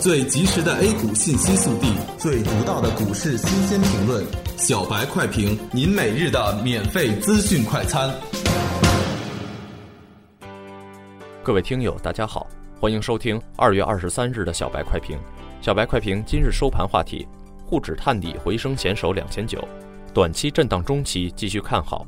最及时的 A 股信息速递，最独到的股市新鲜评论，小白快评，您每日的免费资讯快餐。各位听友，大家好，欢迎收听二月二十三日的小白快评。小白快评今日收盘话题：沪指探底回升，险守两千九，短期震荡，中期继续看好。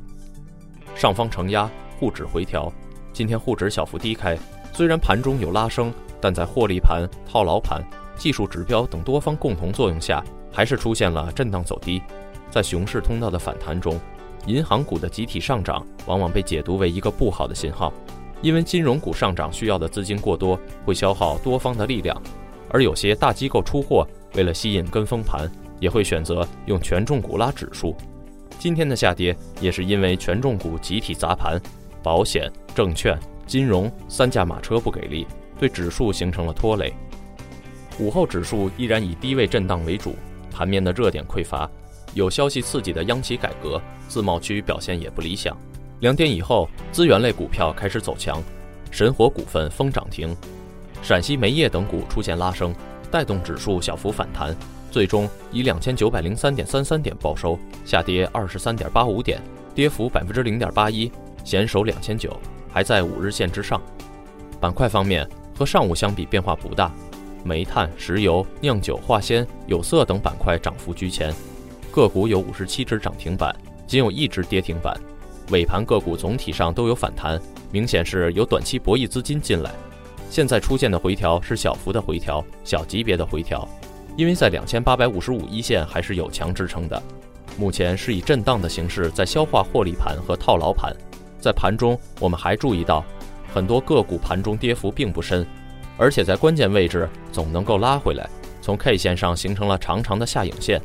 上方承压，沪指回调。今天沪指小幅低开，虽然盘中有拉升。但在获利盘、套牢盘、技术指标等多方共同作用下，还是出现了震荡走低。在熊市通道的反弹中，银行股的集体上涨往往被解读为一个不好的信号，因为金融股上涨需要的资金过多，会消耗多方的力量。而有些大机构出货，为了吸引跟风盘，也会选择用权重股拉指数。今天的下跌也是因为权重股集体砸盘，保险、证券、金融三驾马车不给力。对指数形成了拖累，午后指数依然以低位震荡为主，盘面的热点匮乏，有消息刺激的央企改革自贸区表现也不理想。两点以后，资源类股票开始走强，神火股份封涨停，陕西煤业等股出现拉升，带动指数小幅反弹，最终以两千九百零三点三三点报收，下跌二十三点八五点，跌幅百分之零点八一，险守两千九，还在五日线之上。板块方面。和上午相比变化不大，煤炭、石油、酿酒、化纤、有色等板块涨幅居前，个股有五十七只涨停板，仅有一只跌停板。尾盘个股总体上都有反弹，明显是有短期博弈资金进来。现在出现的回调是小幅的回调，小级别的回调，因为在两千八百五十五一线还是有强支撑的。目前是以震荡的形式在消化获利盘和套牢盘。在盘中，我们还注意到。很多个股盘中跌幅并不深，而且在关键位置总能够拉回来，从 K 线上形成了长长的下影线，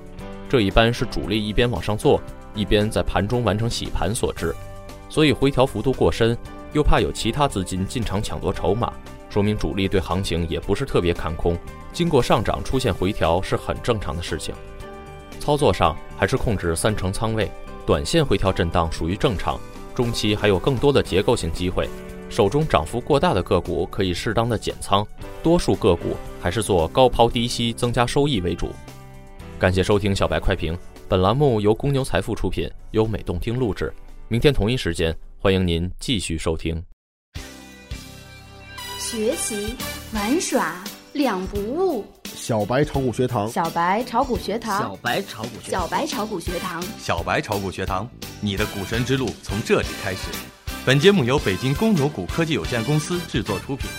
这一般是主力一边往上做，一边在盘中完成洗盘所致。所以回调幅度过深，又怕有其他资金进场抢夺筹码，说明主力对行情也不是特别看空。经过上涨出现回调是很正常的事情。操作上还是控制三成仓位，短线回调震荡属于正常，中期还有更多的结构性机会。手中涨幅过大的个股可以适当的减仓，多数个股还是做高抛低吸增加收益为主。感谢收听小白快评，本栏目由公牛财富出品，由美动听录制。明天同一时间，欢迎您继续收听。学习玩耍两不误，小白炒股学堂，小白炒股学堂，小白炒股学，小白炒股学堂，小白炒股学堂，你的股神之路从这里开始。本节目由北京公牛谷科技有限公司制作出品。